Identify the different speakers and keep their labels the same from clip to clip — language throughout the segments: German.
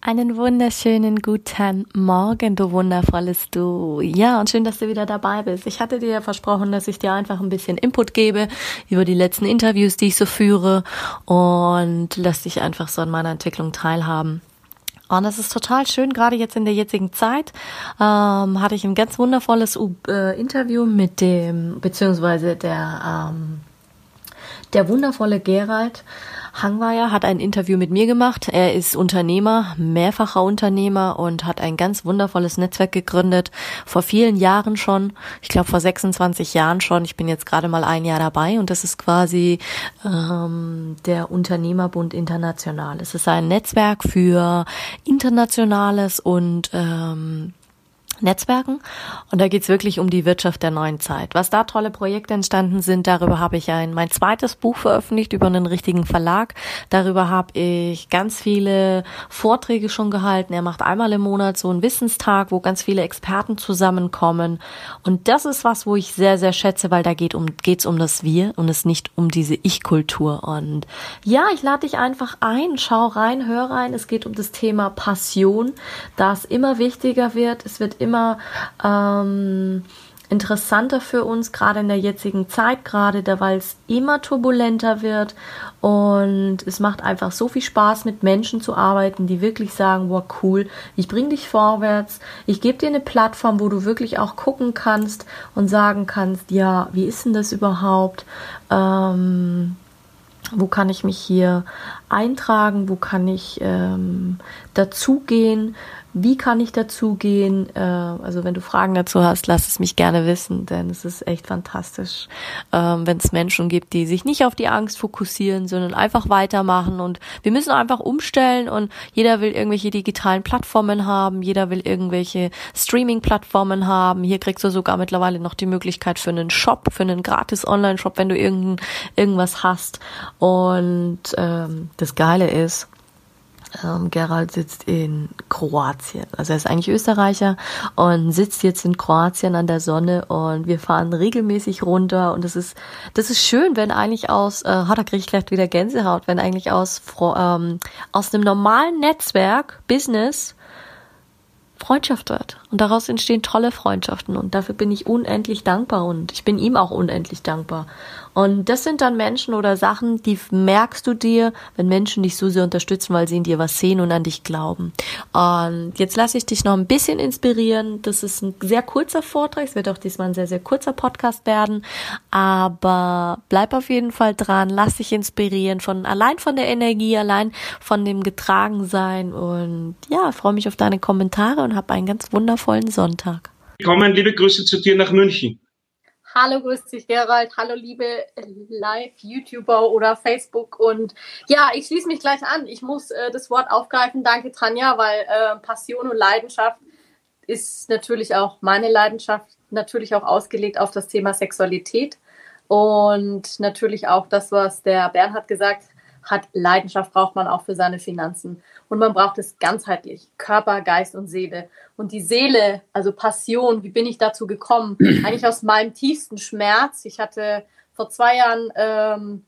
Speaker 1: Einen wunderschönen guten Morgen, du wundervolles Du. Ja, und schön, dass du wieder dabei bist. Ich hatte dir ja versprochen, dass ich dir einfach ein bisschen Input gebe über die letzten Interviews, die ich so führe und lass dich einfach so an meiner Entwicklung teilhaben. Und es ist total schön, gerade jetzt in der jetzigen Zeit ähm, hatte ich ein ganz wundervolles äh, Interview mit dem, beziehungsweise der, ähm, der wundervolle Gerald Hangweier hat ein Interview mit mir gemacht. Er ist Unternehmer, mehrfacher Unternehmer und hat ein ganz wundervolles Netzwerk gegründet. Vor vielen Jahren schon. Ich glaube vor 26 Jahren schon. Ich bin jetzt gerade mal ein Jahr dabei und das ist quasi ähm, der Unternehmerbund International. Es ist ein Netzwerk für internationales und ähm, Netzwerken. Und da geht's wirklich um die Wirtschaft der neuen Zeit. Was da tolle Projekte entstanden sind, darüber habe ich ein mein zweites Buch veröffentlicht über einen richtigen Verlag. Darüber habe ich ganz viele Vorträge schon gehalten. Er macht einmal im Monat so einen Wissenstag, wo ganz viele Experten zusammenkommen. Und das ist was, wo ich sehr, sehr schätze, weil da geht um, geht's um das Wir und es nicht um diese Ich-Kultur. Und ja, ich lade dich einfach ein, schau rein, hör rein. Es geht um das Thema Passion, das immer wichtiger wird. Es wird immer immer ähm, interessanter für uns, gerade in der jetzigen Zeit, gerade da, weil es immer turbulenter wird. Und es macht einfach so viel Spaß, mit Menschen zu arbeiten, die wirklich sagen, wow, cool, ich bring dich vorwärts, ich gebe dir eine Plattform, wo du wirklich auch gucken kannst und sagen kannst, ja, wie ist denn das überhaupt? Ähm, wo kann ich mich hier eintragen, wo kann ich ähm, dazugehen, wie kann ich dazugehen? Äh, also wenn du Fragen dazu hast, lass es mich gerne wissen, denn es ist echt fantastisch, ähm, wenn es Menschen gibt, die sich nicht auf die Angst fokussieren, sondern einfach weitermachen. Und wir müssen einfach umstellen und jeder will irgendwelche digitalen Plattformen haben, jeder will irgendwelche Streaming-Plattformen haben. Hier kriegst du sogar mittlerweile noch die Möglichkeit für einen Shop, für einen gratis Online-Shop, wenn du irgend, irgendwas hast. Und ähm, das Geile ist, ähm, Gerald sitzt in Kroatien. Also er ist eigentlich Österreicher und sitzt jetzt in Kroatien an der Sonne und wir fahren regelmäßig runter und das ist, das ist schön, wenn eigentlich aus, äh, da kriege ich gleich wieder Gänsehaut, wenn eigentlich aus, ähm, aus einem normalen Netzwerk, Business, Freundschaft wird. Und daraus entstehen tolle Freundschaften. Und dafür bin ich unendlich dankbar. Und ich bin ihm auch unendlich dankbar. Und das sind dann Menschen oder Sachen, die merkst du dir, wenn Menschen dich so sehr unterstützen, weil sie in dir was sehen und an dich glauben. Und jetzt lasse ich dich noch ein bisschen inspirieren. Das ist ein sehr kurzer Vortrag. Es wird auch diesmal ein sehr, sehr kurzer Podcast werden. Aber bleib auf jeden Fall dran. Lass dich inspirieren von, allein von der Energie, allein von dem Getragensein. Und ja, freue mich auf deine Kommentare und hab einen ganz wundervollen Sonntag.
Speaker 2: Willkommen, liebe Grüße zu dir nach München.
Speaker 3: Hallo, grüß dich, Gerald. Hallo, liebe Live-YouTuber oder Facebook. Und ja, ich schließe mich gleich an. Ich muss äh, das Wort aufgreifen. Danke, Tanja, weil äh, Passion und Leidenschaft ist natürlich auch meine Leidenschaft, natürlich auch ausgelegt auf das Thema Sexualität. Und natürlich auch das, was der Bernhard gesagt hat, Leidenschaft braucht man auch für seine Finanzen. Und man braucht es ganzheitlich, Körper, Geist und Seele. Und die Seele, also Passion, wie bin ich dazu gekommen? Eigentlich aus meinem tiefsten Schmerz. Ich hatte vor zwei Jahren ähm,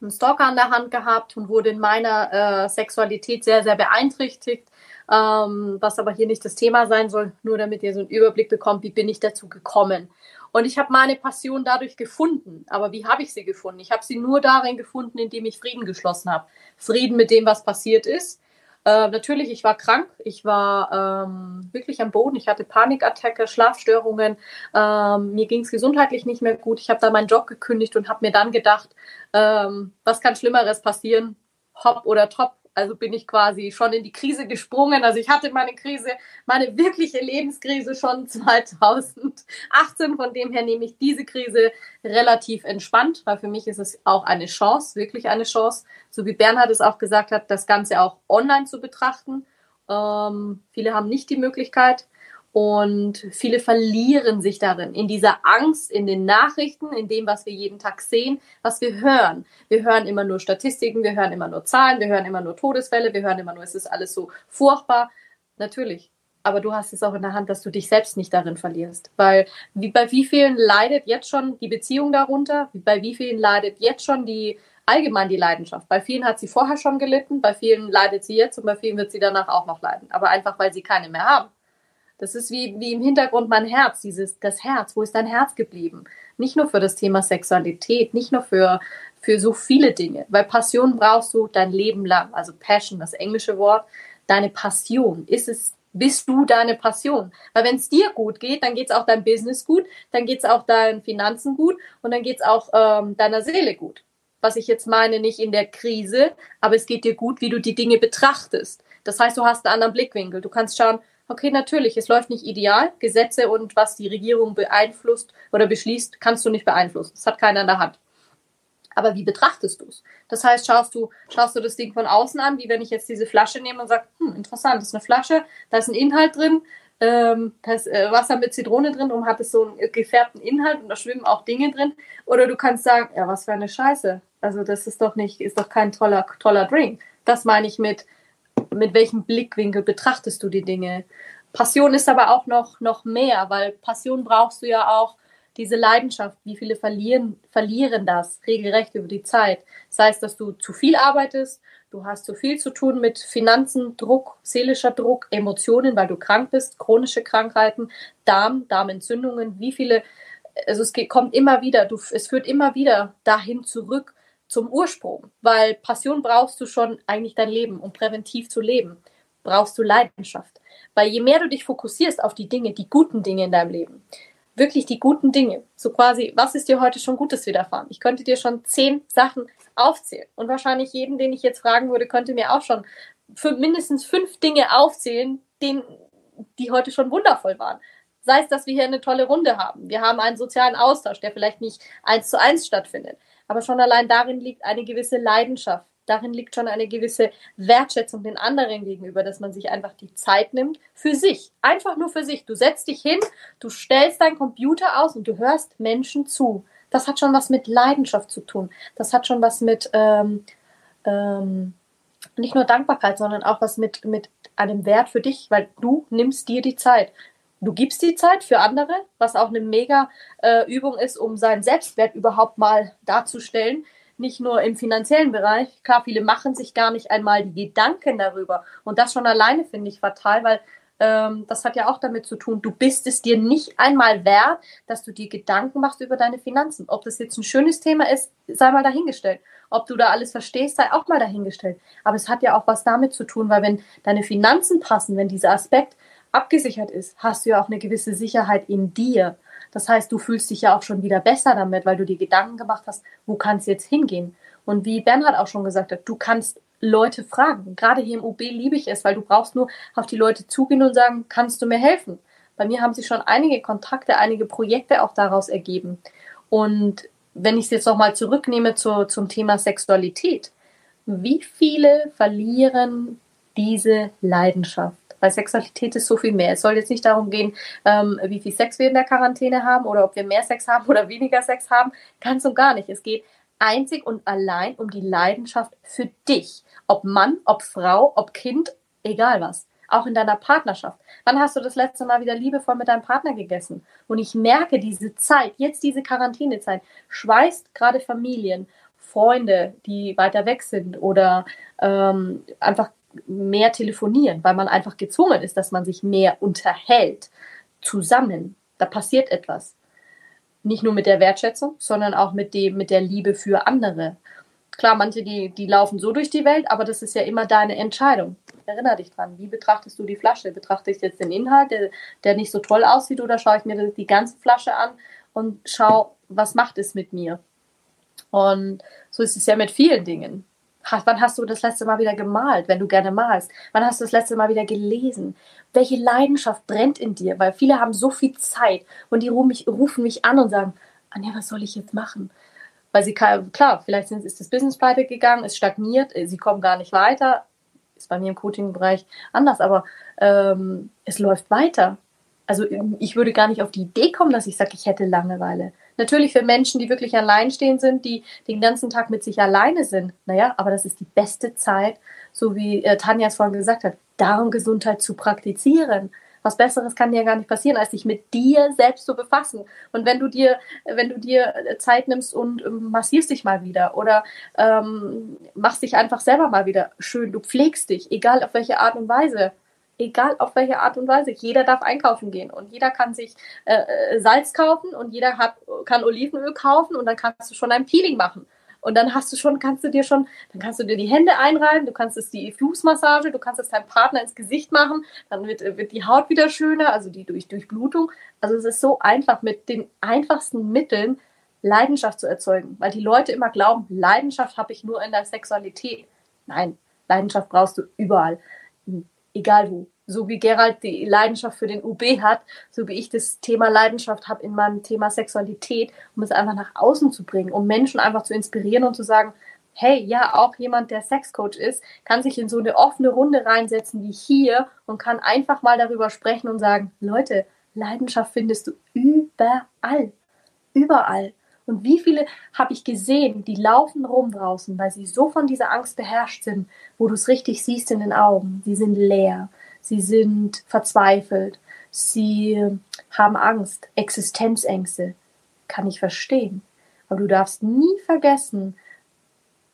Speaker 3: einen Stalker an der Hand gehabt und wurde in meiner äh, Sexualität sehr, sehr beeinträchtigt. Ähm, was aber hier nicht das Thema sein soll, nur damit ihr so einen Überblick bekommt, wie bin ich dazu gekommen. Und ich habe meine Passion dadurch gefunden. Aber wie habe ich sie gefunden? Ich habe sie nur darin gefunden, indem ich Frieden geschlossen habe. Frieden mit dem, was passiert ist. Äh, natürlich, ich war krank, ich war ähm, wirklich am Boden, ich hatte Panikattacke, Schlafstörungen, ähm, mir ging es gesundheitlich nicht mehr gut. Ich habe da meinen Job gekündigt und habe mir dann gedacht, ähm, was kann Schlimmeres passieren? Hopp oder top, also bin ich quasi schon in die Krise gesprungen. Also ich hatte meine Krise, meine wirkliche Lebenskrise schon 2018. Von dem her nehme ich diese Krise relativ entspannt, weil für mich ist es auch eine Chance, wirklich eine Chance, so wie Bernhard es auch gesagt hat, das Ganze auch online zu betrachten Ähm, viele haben nicht die Möglichkeit und viele verlieren sich darin, in dieser Angst, in den Nachrichten, in dem, was wir jeden Tag sehen, was wir hören. Wir hören immer nur Statistiken, wir hören immer nur Zahlen, wir hören immer nur Todesfälle, wir hören immer nur, es ist alles so furchtbar. Natürlich. Aber du hast es auch in der Hand, dass du dich selbst nicht darin verlierst. Weil wie, bei wie vielen leidet jetzt schon die Beziehung darunter? Bei wie vielen leidet jetzt schon die allgemein die Leidenschaft. Bei vielen hat sie vorher schon gelitten, bei vielen leidet sie jetzt und bei vielen wird sie danach auch noch leiden. Aber einfach, weil sie keine mehr haben. Das ist wie, wie im Hintergrund mein Herz, dieses, das Herz. Wo ist dein Herz geblieben? Nicht nur für das Thema Sexualität, nicht nur für, für so viele Dinge. Weil Passion brauchst du dein Leben lang. Also Passion, das englische Wort. Deine Passion. Ist es, bist du deine Passion? Weil wenn es dir gut geht, dann geht es auch deinem Business gut, dann geht es auch deinen Finanzen gut und dann geht es auch ähm, deiner Seele gut was ich jetzt meine, nicht in der Krise, aber es geht dir gut, wie du die Dinge betrachtest. Das heißt, du hast einen anderen Blickwinkel. Du kannst schauen, okay, natürlich, es läuft nicht ideal. Gesetze und was die Regierung beeinflusst oder beschließt, kannst du nicht beeinflussen. Das hat keiner in der Hand. Aber wie betrachtest du es? Das heißt, schaust du, schaust du das Ding von außen an, wie wenn ich jetzt diese Flasche nehme und sage, hm, interessant, das ist eine Flasche, da ist ein Inhalt drin, ähm, da ist äh, Wasser mit Zitrone drin und hat es so einen gefärbten Inhalt und da schwimmen auch Dinge drin. Oder du kannst sagen, ja, was für eine Scheiße. Also das ist doch nicht, ist doch kein toller, toller Drink. Das meine ich mit, mit welchem Blickwinkel betrachtest du die Dinge. Passion ist aber auch noch, noch mehr, weil Passion brauchst du ja auch diese Leidenschaft. Wie viele verlieren, verlieren das regelrecht über die Zeit? Das heißt, dass du zu viel arbeitest, du hast zu viel zu tun mit Finanzen, Druck, seelischer Druck, Emotionen, weil du krank bist, chronische Krankheiten, Darm, Darmentzündungen, wie viele, also es kommt immer wieder, du, es führt immer wieder dahin zurück, zum Ursprung, weil Passion brauchst du schon eigentlich dein Leben, um präventiv zu leben. Brauchst du Leidenschaft. Weil je mehr du dich fokussierst auf die Dinge, die guten Dinge in deinem Leben, wirklich die guten Dinge, so quasi, was ist dir heute schon Gutes widerfahren? Ich könnte dir schon zehn Sachen aufzählen und wahrscheinlich jeden, den ich jetzt fragen würde, könnte mir auch schon für mindestens fünf Dinge aufzählen, den, die heute schon wundervoll waren. Sei es, dass wir hier eine tolle Runde haben. Wir haben einen sozialen Austausch, der vielleicht nicht eins zu eins stattfindet. Aber schon allein darin liegt eine gewisse Leidenschaft. Darin liegt schon eine gewisse Wertschätzung den anderen gegenüber, dass man sich einfach die Zeit nimmt für sich. Einfach nur für sich. Du setzt dich hin, du stellst deinen Computer aus und du hörst Menschen zu. Das hat schon was mit Leidenschaft zu tun. Das hat schon was mit ähm, ähm, nicht nur Dankbarkeit, sondern auch was mit, mit einem Wert für dich, weil du nimmst dir die Zeit du gibst die Zeit für andere, was auch eine mega äh, Übung ist, um seinen Selbstwert überhaupt mal darzustellen. Nicht nur im finanziellen Bereich. Klar, viele machen sich gar nicht einmal die Gedanken darüber. Und das schon alleine finde ich fatal, weil ähm, das hat ja auch damit zu tun, du bist es dir nicht einmal wert, dass du dir Gedanken machst über deine Finanzen. Ob das jetzt ein schönes Thema ist, sei mal dahingestellt. Ob du da alles verstehst, sei auch mal dahingestellt. Aber es hat ja auch was damit zu tun, weil wenn deine Finanzen passen, wenn dieser Aspekt abgesichert ist, hast du ja auch eine gewisse Sicherheit in dir. Das heißt, du fühlst dich ja auch schon wieder besser damit, weil du dir Gedanken gemacht hast, wo kann es jetzt hingehen? Und wie Bernhard auch schon gesagt hat, du kannst Leute fragen. Gerade hier im UB liebe ich es, weil du brauchst nur auf die Leute zugehen und sagen, kannst du mir helfen? Bei mir haben sich schon einige Kontakte, einige Projekte auch daraus ergeben. Und wenn ich es jetzt nochmal zurücknehme zu, zum Thema Sexualität, wie viele verlieren diese Leidenschaft? Weil Sexualität ist so viel mehr. Es soll jetzt nicht darum gehen, ähm, wie viel Sex wir in der Quarantäne haben oder ob wir mehr Sex haben oder weniger Sex haben. Ganz und gar nicht. Es geht einzig und allein um die Leidenschaft für dich. Ob Mann, ob Frau, ob Kind, egal was. Auch in deiner Partnerschaft. Wann hast du das letzte Mal wieder liebevoll mit deinem Partner gegessen? Und ich merke, diese Zeit, jetzt diese Quarantänezeit, schweißt gerade Familien, Freunde, die weiter weg sind oder ähm, einfach mehr telefonieren, weil man einfach gezwungen ist, dass man sich mehr unterhält, zusammen. Da passiert etwas. Nicht nur mit der Wertschätzung, sondern auch mit dem, mit der Liebe für andere. Klar, manche, die, die laufen so durch die Welt, aber das ist ja immer deine Entscheidung. Erinner dich dran. Wie betrachtest du die Flasche? Betrachte ich jetzt den Inhalt, der, der nicht so toll aussieht, oder schaue ich mir die ganze Flasche an und schaue, was macht es mit mir? Und so ist es ja mit vielen Dingen. Wann hast du das letzte Mal wieder gemalt, wenn du gerne malst? Wann hast du das letzte Mal wieder gelesen? Welche Leidenschaft brennt in dir? Weil viele haben so viel Zeit und die rufen mich, an und sagen, Anja, was soll ich jetzt machen? Weil sie, klar, vielleicht ist das Business pleite gegangen, es stagniert, äh, sie kommen gar nicht weiter. ist bei mir im Coaching-Bereich anders, aber ähm, es läuft weiter. Also ich würde gar nicht auf die Idee kommen, dass ich sage, ich hätte Langeweile. Natürlich für Menschen, die wirklich alleinstehend sind, die den ganzen Tag mit sich alleine sind. Naja, aber das ist die beste Zeit, so wie äh, Tanja es vorhin gesagt hat, Darmgesundheit zu praktizieren. Was Besseres kann dir gar nicht passieren, als sich mit dir selbst zu befassen. Und wenn du dir, wenn du dir Zeit nimmst und ähm, massierst dich mal wieder oder ähm, machst dich einfach selber mal wieder schön, du pflegst dich, egal auf welche Art und Weise egal auf welche Art und Weise. Jeder darf einkaufen gehen und jeder kann sich äh, äh, Salz kaufen und jeder hat, kann Olivenöl kaufen und dann kannst du schon ein Peeling machen. Und dann hast du schon, kannst du dir schon, dann kannst du dir die Hände einreiben, du kannst es die Fußmassage, du kannst es deinem Partner ins Gesicht machen, dann wird, wird die Haut wieder schöner, also die durch Durchblutung. Also es ist so einfach, mit den einfachsten Mitteln Leidenschaft zu erzeugen. Weil die Leute immer glauben, Leidenschaft habe ich nur in der Sexualität. Nein, Leidenschaft brauchst du überall egal wo. So wie Gerald die Leidenschaft für den UB hat, so wie ich das Thema Leidenschaft habe in meinem Thema Sexualität, um es einfach nach außen zu bringen, um Menschen einfach zu inspirieren und zu sagen, hey, ja, auch jemand, der Sexcoach ist, kann sich in so eine offene Runde reinsetzen wie hier und kann einfach mal darüber sprechen und sagen, Leute, Leidenschaft findest du überall. Überall. Und wie viele habe ich gesehen, die laufen rum draußen, weil sie so von dieser Angst beherrscht sind, wo du es richtig siehst in den Augen. Sie sind leer, sie sind verzweifelt, sie haben Angst, Existenzängste. Kann ich verstehen. Aber du darfst nie vergessen,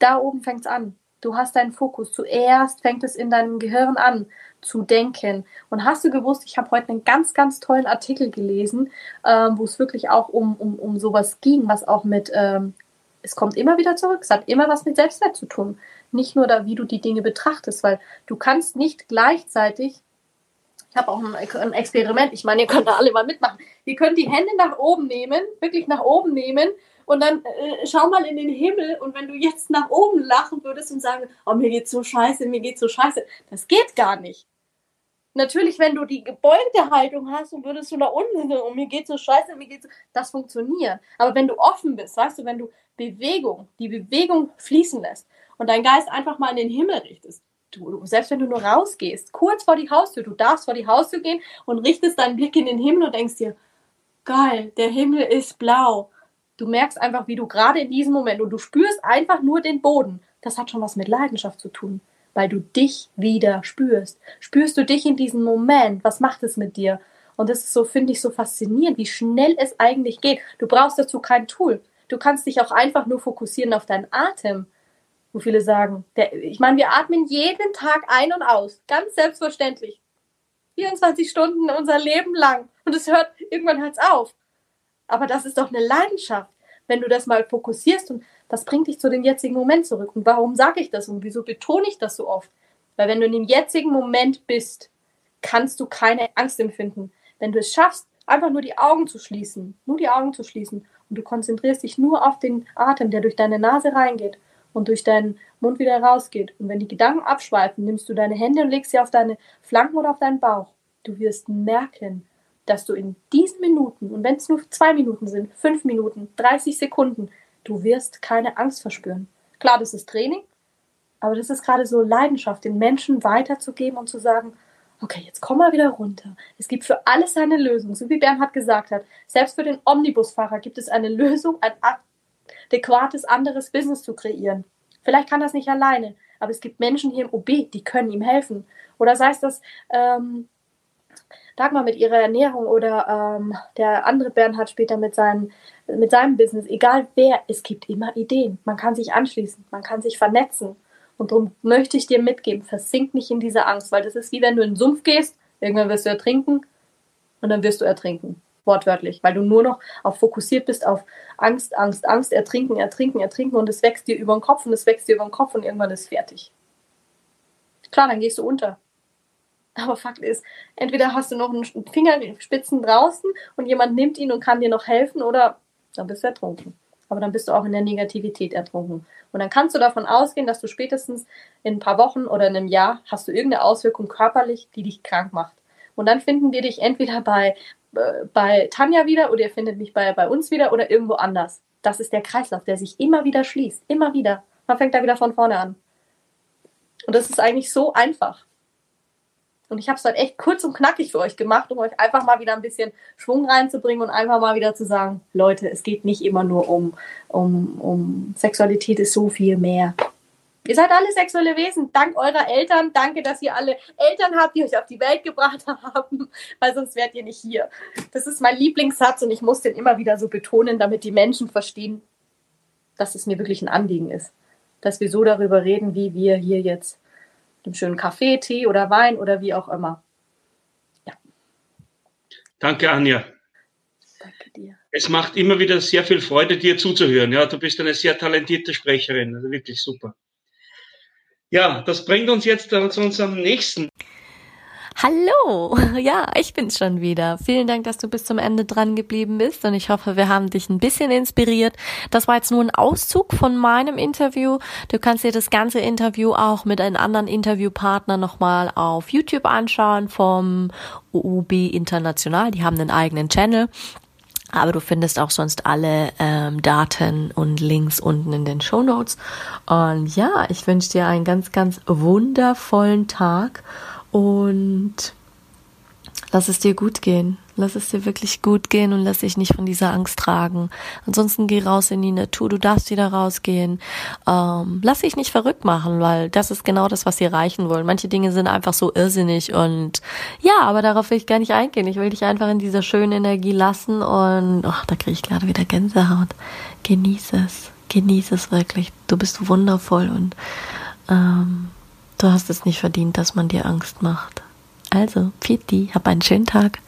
Speaker 3: da oben fängt es an. Du hast deinen Fokus. Zuerst fängt es in deinem Gehirn an zu denken. Und hast du gewusst, ich habe heute einen ganz, ganz tollen Artikel gelesen, ähm, wo es wirklich auch um, um, um sowas ging, was auch mit, ähm, es kommt immer wieder zurück, es hat immer was mit Selbstwert zu tun. Nicht nur da, wie du die Dinge betrachtest, weil du kannst nicht gleichzeitig ich habe auch ein, Experiment. Ich meine, ihr könnt da alle mal mitmachen. Ihr könnt die Hände nach oben nehmen, wirklich nach oben nehmen und dann äh, schau mal in den Himmel und wenn du jetzt nach oben lachen würdest und sagen, oh, mir geht's so scheiße, mir geht's so scheiße, das geht gar nicht. Natürlich, wenn du die gebeugte Haltung hast und würdest du nach unten und oh, mir geht's so scheiße, mir geht's so, das funktioniert. Aber wenn du offen bist, weißt du, wenn du Bewegung, die Bewegung fließen lässt und dein Geist einfach mal in den Himmel richtest, du, selbst wenn du nur rausgehst, kurz vor die Haustür, du darfst vor die Haustür gehen und richtest deinen Blick in den Himmel und denkst dir, geil, der Himmel ist blau. Du merkst einfach, wie du gerade in diesem Moment und du spürst einfach nur den Boden. Das hat schon was mit Leidenschaft zu tun weil du dich wieder spürst. Spürst du dich in diesem Moment? Was macht es mit dir? Und das ist so, finde ich, so faszinierend, wie schnell es eigentlich geht. Du brauchst dazu kein Tool. Du kannst dich auch einfach nur fokussieren auf deinen Atem. Wo viele sagen, der, ich meine, wir atmen jeden Tag ein und aus. Ganz selbstverständlich. 24 Stunden unser Leben lang. Und es hört, irgendwann hört es auf. Aber das ist doch eine Leidenschaft. Wenn du das mal fokussierst und das bringt dich zu dem jetzigen Moment zurück. Und warum sage ich das und wieso betone ich das so oft? Weil wenn du in dem jetzigen Moment bist, kannst du keine Angst empfinden. Wenn du es schaffst, einfach nur die Augen zu schließen, nur die Augen zu schließen und du konzentrierst dich nur auf den Atem, der durch deine Nase reingeht und durch deinen Mund wieder rausgeht. Und wenn die Gedanken abschweifen, nimmst du deine Hände und legst sie auf deine Flanken oder auf deinen Bauch. Du wirst merken, dass du in diesen Minuten, und wenn es nur zwei Minuten sind, fünf Minuten, 30 Sekunden, Du wirst keine Angst verspüren. Klar, das ist Training, aber das ist gerade so Leidenschaft, den Menschen weiterzugeben und zu sagen, okay, jetzt komm mal wieder runter. Es gibt für alles eine Lösung, so wie Bernhard gesagt hat. Selbst für den Omnibusfahrer gibt es eine Lösung, ein adäquates anderes Business zu kreieren. Vielleicht kann das nicht alleine, aber es gibt Menschen hier im OB, die können ihm helfen. Oder sei es das ähm, Dagmar mit ihrer Ernährung oder ähm, der andere Bernhard später mit, seinen, mit seinem Business, egal wer, es gibt immer Ideen. Man kann sich anschließen, man kann sich vernetzen. Und darum möchte ich dir mitgeben, versink nicht in diese Angst, weil das ist wie wenn du in den Sumpf gehst, irgendwann wirst du ertrinken und dann wirst du ertrinken. Wortwörtlich, weil du nur noch auf fokussiert bist auf Angst, Angst, Angst, ertrinken, ertrinken, ertrinken und es wächst dir über den Kopf und es wächst dir über den Kopf und irgendwann ist fertig. Klar, dann gehst du unter. Aber Fakt ist, entweder hast du noch einen Fingerspitzen draußen und jemand nimmt ihn und kann dir noch helfen oder dann bist du ertrunken. Aber dann bist du auch in der Negativität ertrunken. Und dann kannst du davon ausgehen, dass du spätestens in ein paar Wochen oder in einem Jahr hast du irgendeine Auswirkung körperlich, die dich krank macht. Und dann finden wir dich entweder bei, bei Tanja wieder oder ihr findet mich bei, bei uns wieder oder irgendwo anders. Das ist der Kreislauf, der sich immer wieder schließt. Immer wieder. Man fängt da wieder von vorne an. Und das ist eigentlich so einfach. Und ich habe es halt echt kurz und knackig für euch gemacht, um euch einfach mal wieder ein bisschen Schwung reinzubringen und einfach mal wieder zu sagen, Leute, es geht nicht immer nur um, um, um Sexualität, ist so viel mehr. Ihr seid alle sexuelle Wesen, dank eurer Eltern. Danke, dass ihr alle Eltern habt, die euch auf die Welt gebracht haben, weil sonst wärt ihr nicht hier. Das ist mein Lieblingssatz und ich muss den immer wieder so betonen, damit die Menschen verstehen, dass es mir wirklich ein Anliegen ist. Dass wir so darüber reden, wie wir hier jetzt dem schönen Kaffee, Tee oder Wein oder wie auch immer.
Speaker 2: Ja. Danke, Anja. Danke dir. Es macht immer wieder sehr viel Freude, dir zuzuhören. Ja, du bist eine sehr talentierte Sprecherin, also wirklich super. Ja, das bringt uns jetzt zu unserem nächsten
Speaker 1: Hallo, ja, ich bin's schon wieder. Vielen Dank, dass du bis zum Ende dran geblieben bist und ich hoffe, wir haben dich ein bisschen inspiriert. Das war jetzt nur ein Auszug von meinem Interview. Du kannst dir das ganze Interview auch mit einem anderen Interviewpartner nochmal auf YouTube anschauen vom UUB International. Die haben einen eigenen Channel. Aber du findest auch sonst alle ähm, Daten und Links unten in den Show Notes. Und ja, ich wünsche dir einen ganz, ganz wundervollen Tag und lass es dir gut gehen. Lass es dir wirklich gut gehen und lass dich nicht von dieser Angst tragen. Ansonsten geh raus in die Natur, du darfst wieder rausgehen. Ähm, lass dich nicht verrückt machen, weil das ist genau das, was sie erreichen wollen. Manche Dinge sind einfach so irrsinnig und ja, aber darauf will ich gar nicht eingehen. Ich will dich einfach in dieser schönen Energie lassen und ach, da kriege ich gerade wieder Gänsehaut. Genieße es, genieße es wirklich. Du bist wundervoll und ähm, Du hast es nicht verdient, dass man dir Angst macht. Also, Piti, hab einen schönen Tag.